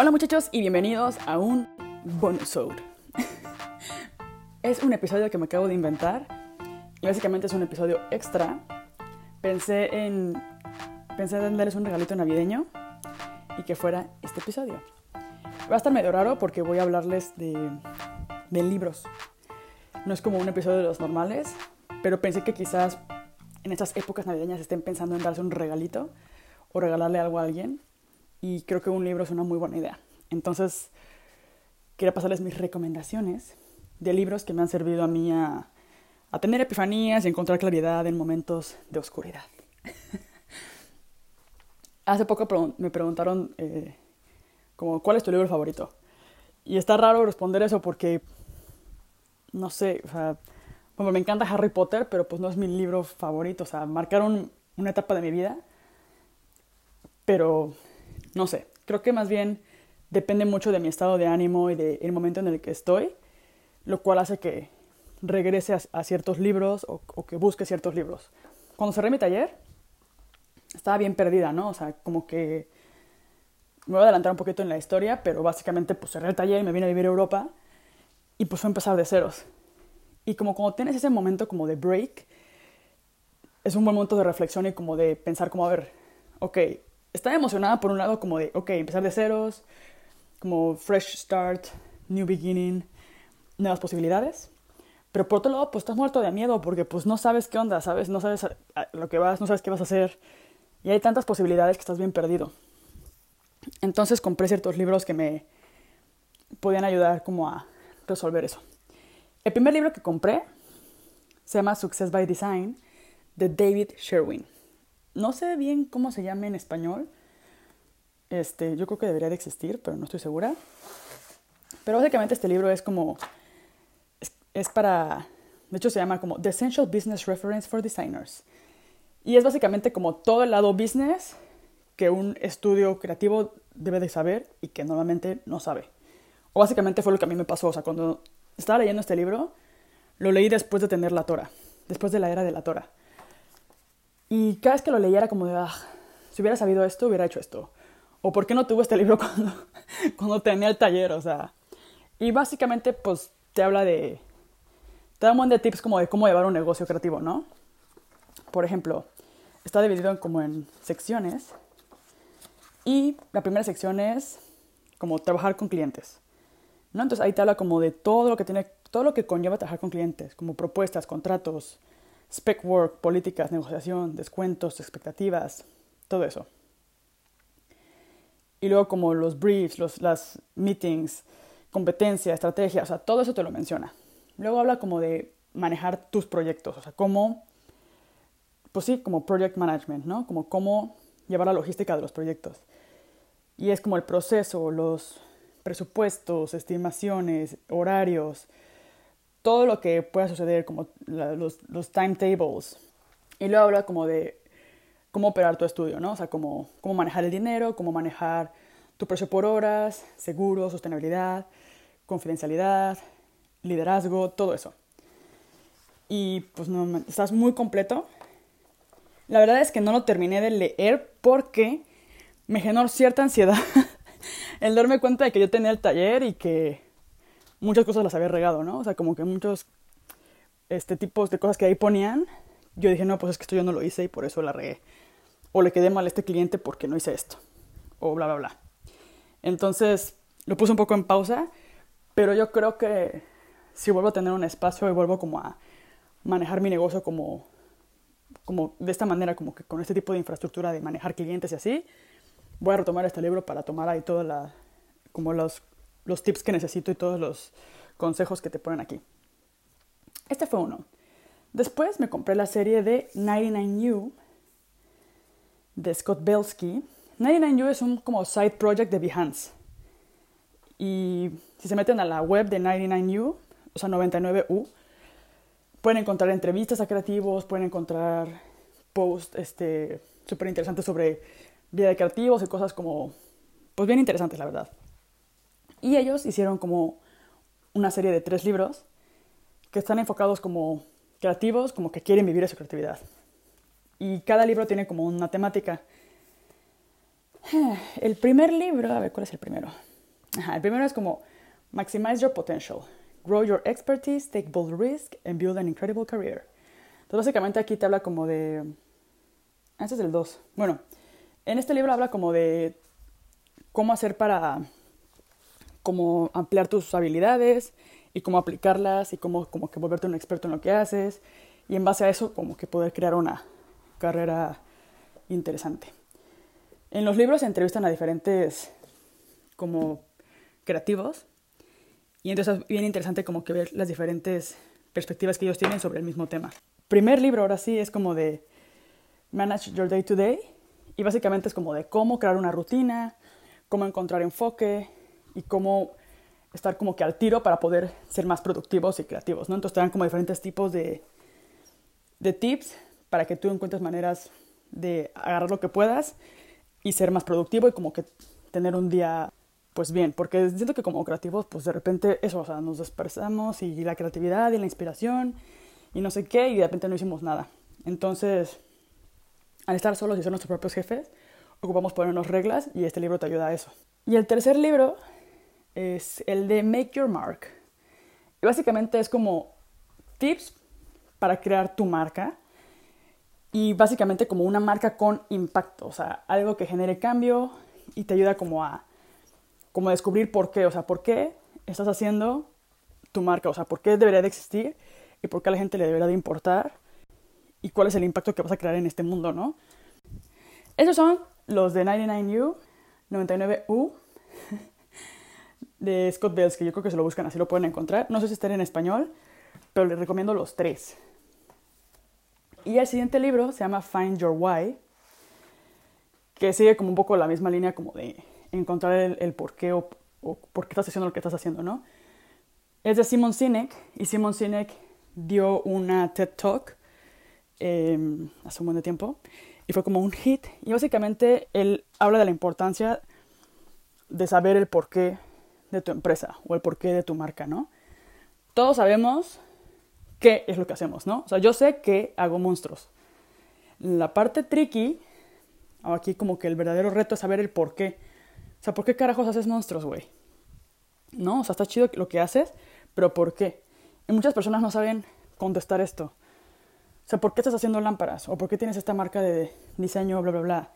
Hola muchachos y bienvenidos a un bonus es un episodio que me acabo de inventar y básicamente es un episodio extra. Pensé en pensé en darles un regalito navideño y que fuera este episodio. Va a estar medio raro porque voy a hablarles de, libros. No es como un episodio de los normales, pero pensé que quizás en estas épocas navideñas estén pensando en darse un regalito o regalarle algo a alguien y creo que un libro es una muy buena idea. Entonces, quería pasarles mis recomendaciones de libros que me han servido a mí a, tener epifanías y encontrar claridad en momentos de oscuridad. Hace poco me preguntaron eh, como, ¿cuál es tu libro favorito? Y está raro responder eso porque, no sé, o sea, bueno, me encanta Harry Potter, pero pues no es mi libro favorito, o sea, marcaron una etapa de mi vida, pero no sé, creo que más bien depende mucho de mi estado de ánimo y del momento en el que estoy, lo cual hace que regrese a, ciertos libros o, que busque ciertos libros. Cuando cerré mi taller, estaba bien perdida, ¿no? O sea, como que me voy a adelantar un poquito en la historia, pero básicamente pues cerré el taller y me vine a vivir a Europa y pues fue empezar de ceros. Y como cuando tienes ese momento como de break, es un buen momento de reflexión y como de pensar como, a ver, ok, estaba emocionada por un lado como de, ok, empezar de ceros, como fresh start, new beginning, nuevas posibilidades. Pero por otro lado, pues estás muerto de miedo porque pues no sabes qué onda, ¿sabes? No sabes lo que vas, no sabes qué vas a hacer. Y hay tantas posibilidades que estás bien perdido. Entonces compré ciertos libros que me podían ayudar como a resolver eso. El primer libro que compré se llama Success by Design de David Sherwin. No sé bien cómo se llama en español. Este, yo creo que debería de existir, pero no estoy segura. Pero básicamente este libro es como es, para de hecho se llama como The Essential Business Reference for Designers. Y es básicamente como todo el lado business que un estudio creativo debe de saber y que normalmente no sabe. O básicamente fue lo que a mí me pasó, o sea, cuando estaba leyendo este libro, lo leí después de tener la Tora, después de la era de la Tora. Y cada vez que lo leía era como de, ah, si hubiera sabido esto, hubiera hecho esto. O por qué no tuve este libro cuando, cuando tenía el taller, o sea. Y básicamente, pues, te habla de... Te da un montón de tips como de cómo llevar un negocio creativo, ¿no? Por ejemplo, está dividido como en secciones. Y la primera sección es como trabajar con clientes. ¿no? Entonces ahí te habla como de todo lo que tiene, todo lo que conlleva trabajar con clientes, como propuestas, contratos, spec work, políticas, negociación, descuentos, expectativas, todo eso. Y luego como los briefs, los, las meetings, competencia, estrategia, o sea, todo eso te lo menciona. Luego habla como de manejar tus proyectos, o sea, cómo, pues sí, como project management, ¿no? Como cómo llevar la logística de los proyectos. Y es como el proceso, los presupuestos, estimaciones, horarios, todo lo que pueda suceder, como los, los timetables. Y luego habla como de cómo operar tu estudio, ¿no? O sea, cómo, cómo manejar el dinero, cómo manejar tu precio por horas, seguro, sostenibilidad, confidencialidad, liderazgo, todo eso. Y pues no, estás muy completo. La verdad es que no lo terminé de leer porque me generó cierta ansiedad el darme cuenta de que yo tenía el taller y que muchas cosas las había regado, ¿no? O sea, como que muchos este, tipos de cosas que ahí ponían, yo dije, no, pues es que esto yo no lo hice y por eso la regué. O le quedé mal a este cliente porque no hice esto. O bla, bla, bla. Entonces, lo puse un poco en pausa, pero yo creo que si vuelvo a tener un espacio y vuelvo como a manejar mi negocio como, como de esta manera, como que con este tipo de infraestructura de manejar clientes y así, voy a retomar este libro para tomar ahí como los tips que necesito y todos los consejos que te ponen aquí. Este fue uno. Después me compré la serie de 99U de Scott Belsky. 99U es un como side project de Behance. Y si se meten a la web de 99U, o sea 99U, pueden encontrar entrevistas a creativos, pueden encontrar posts este, súper interesantes sobre vida de creativos y cosas como, pues bien interesantes, la verdad. Y ellos hicieron como una serie de tres libros que están enfocados como creativos, como que quieren vivir esa creatividad. Y cada libro tiene como una temática. El primer libro, a ver, ¿cuál es el primero? El primero es como Maximize Your Potential, Grow Your Expertise, Take Bold Risk, and Build an Incredible Career. Entonces, básicamente aquí te habla como de... Este es el 2. Bueno, en este libro habla como de cómo hacer para cómo ampliar tus habilidades y cómo aplicarlas y cómo como que volverte un experto en lo que haces y en base a eso como que poder crear una carrera interesante. En los libros se entrevistan a diferentes como creativos y entonces es bien interesante como que ver las diferentes perspectivas que ellos tienen sobre el mismo tema. Primer libro ahora sí es como de Manage Your Day to Day y básicamente es como de cómo crear una rutina, cómo encontrar enfoque, y cómo estar como que al tiro para poder ser más productivos y creativos, ¿no? Entonces te dan como diferentes tipos de, de tips para que tú encuentres maneras de agarrar lo que puedas y ser más productivo y como que tener un día pues bien, porque siento que como creativos pues de repente eso, o sea, nos dispersamos y la creatividad y la inspiración y no sé qué y de repente no hicimos nada. Entonces, al estar solos y ser nuestros propios jefes, ocupamos ponernos reglas y este libro te ayuda a eso. Y el tercer libro es el de Make Your Mark. Y básicamente es como tips para crear tu marca y básicamente como una marca con impacto, o sea, algo que genere cambio y te ayuda como a como descubrir por qué, o sea, por qué estás haciendo tu marca, o sea, por qué debería de existir y por qué a la gente le debería de importar y cuál es el impacto que vas a crear en este mundo, ¿no? Esos son los de 99U, 99U de Scott Bells, que yo creo que se lo buscan así lo pueden encontrar. No sé si están en español, pero les recomiendo los tres. Y el siguiente libro se llama Find Your Why, que sigue como un poco la misma línea como de encontrar el, por qué o, por qué estás haciendo lo que estás haciendo, ¿no? Es de Simon Sinek y Simon Sinek dio una TED Talk em, hace un buen de tiempo y fue como un hit y básicamente él habla de la importancia de saber el porqué de tu empresa o el porqué de tu marca, ¿no? Todos sabemos qué es lo que hacemos, ¿no? O sea, yo sé que hago monstruos. La parte tricky, o aquí como que el verdadero reto es saber el por qué. O sea, ¿por qué carajos haces monstruos, güey? ¿No? O sea, está chido lo que haces, pero ¿por qué? Y muchas personas no saben contestar esto. O sea, ¿por qué estás haciendo lámparas? ¿O por qué tienes esta marca de diseño, bla, bla, bla?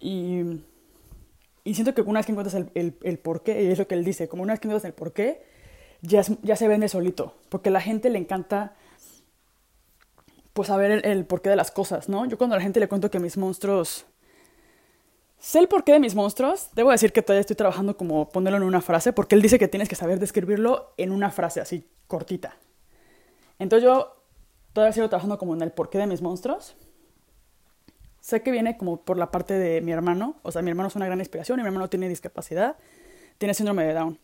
Y y siento que una vez que encuentras el, el, el porqué, y es lo que él dice, como una vez que encuentras el porqué, ya, ya se vende solito. Porque a la gente le encanta, pues, saber el, el porqué de las cosas, ¿no? Yo cuando a la gente le cuento que mis monstruos... Sé el porqué de mis monstruos, debo decir que todavía estoy trabajando como ponerlo en una frase, porque él dice que tienes que saber describirlo en una frase así, cortita. Entonces yo todavía sigo trabajando como en el porqué de mis monstruos, Sé que viene como por la parte de mi hermano, o sea, mi hermano es una gran inspiración y mi hermano tiene discapacidad, tiene síndrome de Down.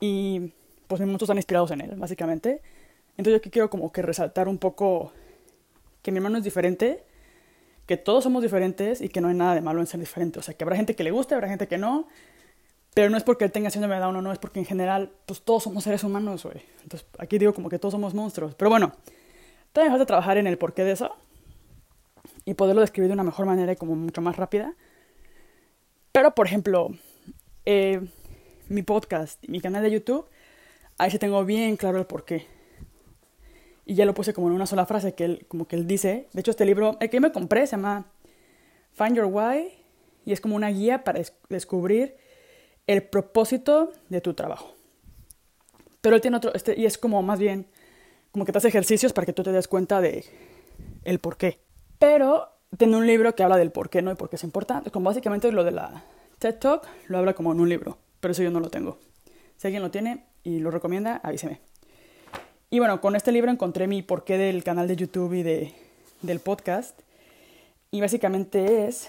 Y pues mis monstruos están inspirados en él, básicamente. Entonces yo aquí quiero como que resaltar un poco que mi hermano es diferente, que todos somos diferentes y que no hay nada de malo en ser diferente. O sea, que habrá gente que le guste, habrá gente que no, pero no es porque él tenga síndrome de Down o no, es porque en general, pues todos somos seres humanos. Entonces aquí digo como que todos somos monstruos. Pero bueno, me falta trabajar en el porqué de eso y poderlo describir de una mejor manera y como mucho más rápida. Pero, por ejemplo, eh, mi podcast, mi canal de YouTube, ahí sí tengo bien claro el porqué. Y ya lo puse como en una sola frase que él, como que él dice. De hecho, este libro, el que me compré, se llama Find Your Why y es como una guía para descubrir el propósito de tu trabajo. Pero él tiene otro, este, y es como más bien, como que te hace ejercicios para que tú te des cuenta de el por qué. Pero tiene un libro que habla del por qué no y por qué es importante. Como básicamente lo de la TED Talk lo habla como en un libro, pero eso yo no lo tengo. Si alguien lo tiene y lo recomienda, avíseme. Y bueno, con este libro encontré mi porqué del canal de YouTube y de, del podcast. Y básicamente es,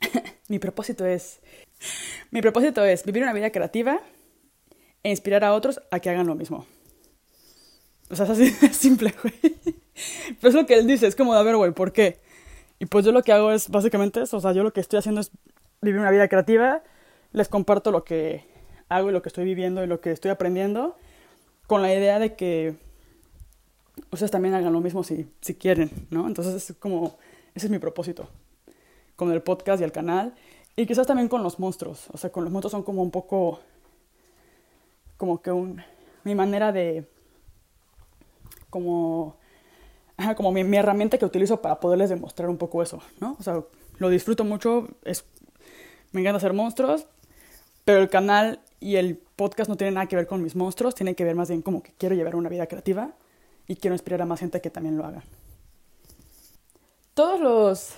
mi propósito es, mi propósito es vivir una vida creativa e inspirar a otros a que hagan lo mismo. O sea, es así de simple, güey. Pero es lo que él dice, es como, a ver, güey, ¿por qué? Y pues yo lo que hago es básicamente eso, o sea, yo lo que estoy haciendo es vivir una vida creativa, les comparto lo que hago y lo que estoy viviendo y lo que estoy aprendiendo, con la idea de que ustedes también hagan lo mismo si, si quieren, ¿no? Entonces es como, ese es mi propósito con el podcast y el canal. Y quizás también con los monstruos. O sea, con los monstruos son como un poco, como que un, mi manera de, como, como mi, mi, herramienta que utilizo para poderles demostrar un poco eso, ¿no? O sea, lo disfruto mucho, es, me encanta hacer monstruos, pero el canal y el podcast no tienen nada que ver con mis monstruos, tienen que ver más bien como que quiero llevar una vida creativa y quiero inspirar a más gente que también lo haga. Todos los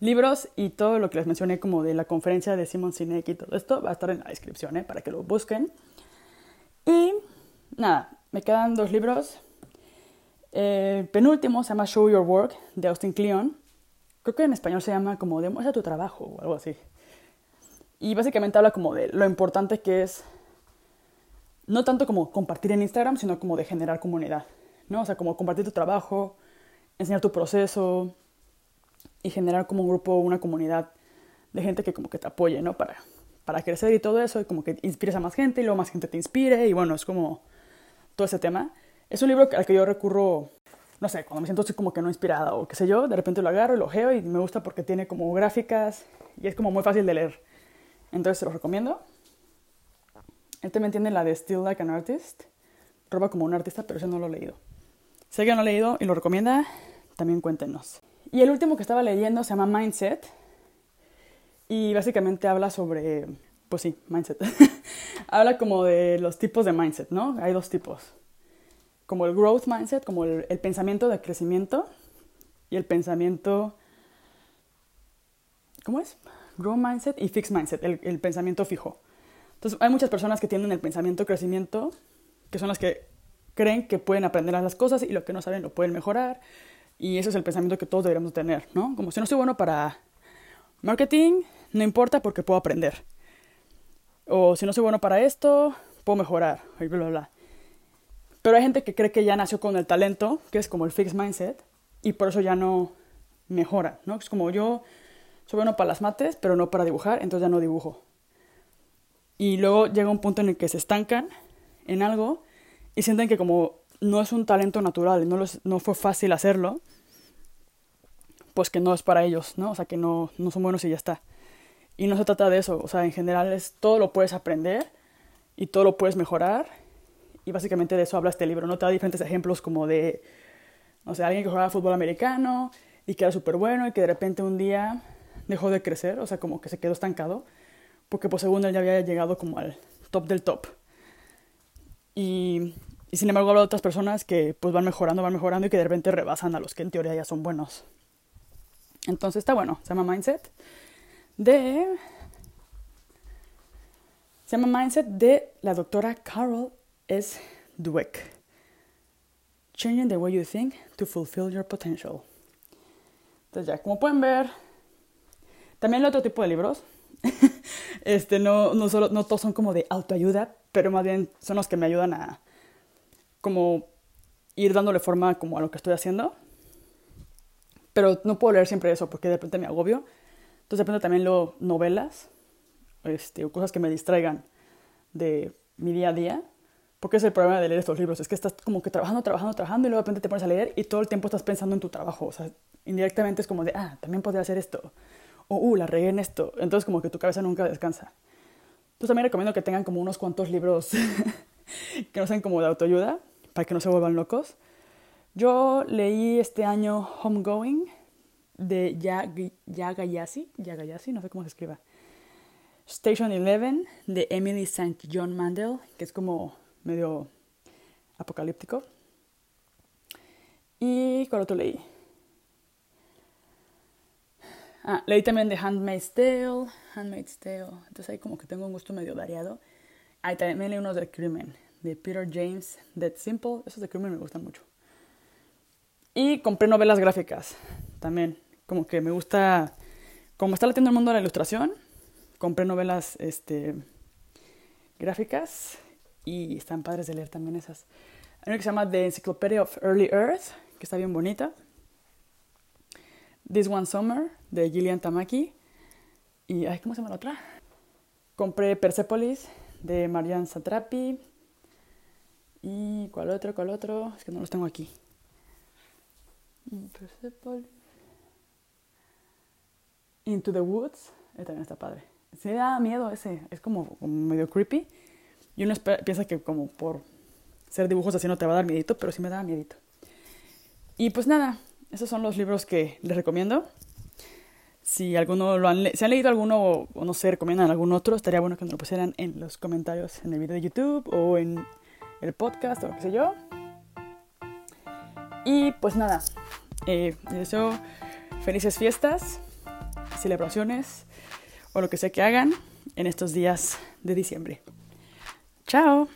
libros y todo lo que les mencioné como de la conferencia de Simon Sinek y todo esto va a estar en la descripción ¿eh? para que lo busquen. Y nada, me quedan dos libros. Eh, penúltimo se llama Show Your Work de Austin Kleon. Creo que en español se llama como Demuestra tu trabajo o algo así. Y básicamente habla como de lo importante que es, no tanto como compartir en Instagram, sino como de generar comunidad. ¿no? O sea, como compartir tu trabajo, enseñar tu proceso y generar como un grupo, una comunidad de gente que como que te apoye, ¿no? Para, para crecer y todo eso, y como que inspires a más gente y luego más gente te inspire, y bueno, es como todo ese tema. Es un libro al que yo recurro, no sé, cuando me siento así como que no inspirada o qué sé yo, de repente lo agarro y lo geo y me gusta porque tiene como gráficas y es como muy fácil de leer. Entonces se los recomiendo. Él también tiene la de Still Like an Artist, roba como un artista, pero ese no lo he leído. Si alguien lo ha leído y lo recomienda, también cuéntenos. Y el último que estaba leyendo se llama Mindset. Y básicamente habla sobre, pues sí, mindset. habla como de los tipos de mindset, ¿no? Hay dos tipos. Como el growth mindset, como el, el pensamiento de crecimiento. Y el pensamiento... ¿Cómo es? Growth mindset y fixed mindset, el, el pensamiento fijo. Entonces hay muchas personas que tienen el pensamiento crecimiento, que son las que creen que pueden aprender las cosas y lo que no saben lo pueden mejorar. Y ese es el pensamiento que todos deberíamos tener, ¿no? Como si no soy bueno para marketing, no importa porque puedo aprender. O si no soy bueno para esto, puedo mejorar, y bla, bla, bla. Pero hay gente que cree que ya nació con el talento, que es como el fixed mindset, y por eso ya no mejora, ¿no? Es como yo soy bueno para las mates, pero no para dibujar, entonces ya no dibujo. Y luego llega un punto en el que se estancan en algo y sienten que como no es un talento natural no, no fue fácil hacerlo, pues que no es para ellos, ¿no? O sea, que no, no son buenos y ya está. Y no se trata de eso, o sea, en general es todo lo puedes aprender y todo lo puedes mejorar. Y básicamente de eso habla este libro, ¿no? Te da diferentes ejemplos como de, no sé, alguien que jugaba fútbol americano y que era súper bueno y que de repente un día dejó de crecer, o sea, como que se quedó estancado, porque pues según él ya había llegado como al top del top. Y, y sin embargo habla de otras personas que pues van mejorando, van mejorando y que de repente rebasan a los que en teoría ya son buenos. Entonces está bueno, se llama Mindset de... Se llama Mindset de la doctora Carol S. Dweck. Changing the way you think to fulfill your potential. Entonces ya, como pueden ver, también hay otro tipo de libros. este, no, no, solo, no todos son como de autoayuda, pero más bien son los que me ayudan a como ir dándole forma como a lo que estoy haciendo. Pero no puedo leer siempre eso porque de repente me agobio. Entonces de repente también leo novelas este, o cosas que me distraigan de mi día a día. Porque es el problema de leer estos libros, es que estás como que trabajando, trabajando, trabajando y luego de repente te pones a leer y todo el tiempo estás pensando en tu trabajo. O sea, indirectamente es como de, ah, también podría hacer esto. O, uh, la regué en esto. Entonces como que tu cabeza nunca descansa. Entonces también recomiendo que tengan como unos cuantos libros que no sean como de autoayuda, para que no se vuelvan locos. Yo leí este año Homegoing de Yagayasi, Yagayasi, no sé cómo se escriba. Station Eleven de Emily St. John Mandel, que es como medio apocalíptico. ¿Y cuál otro leí? Ah, leí también The Handmaid's Tale, Handmaid's Tale. Entonces ahí como que tengo un gusto medio variado. Ahí también leí unos de crimen, de Peter James, Dead Simple. Esos de crimen me gustan mucho. Y compré novelas gráficas también. Como que me gusta, como está latiendo el mundo de la ilustración, compré novelas este, gráficas y están padres de leer también esas. Hay una que se llama The Encyclopedia of Early Earth, que está bien bonita. This One Summer, de Gillian Tamaki. Y, ay, ¿cómo se llama la otra? Compré Persepolis, de Marianne Satrapi. ¿Y cuál otro? ¿Cuál otro? Es que no los tengo aquí. Into the Woods. Ese también está padre. Se da miedo ese. Es como, medio creepy. Y uno piensa que como por ser dibujos así no te va a dar miedito, pero sí me da miedito. Y pues nada, esos son los libros que les recomiendo. Si alguno lo han, si han leído alguno o no sé, recomiendan algún otro, estaría bueno que me lo pusieran en los comentarios en el video de YouTube o en el podcast o lo que sé yo. Y pues nada, eh, les deseo felices fiestas, celebraciones o lo que sea que hagan en estos días de diciembre. Ciao!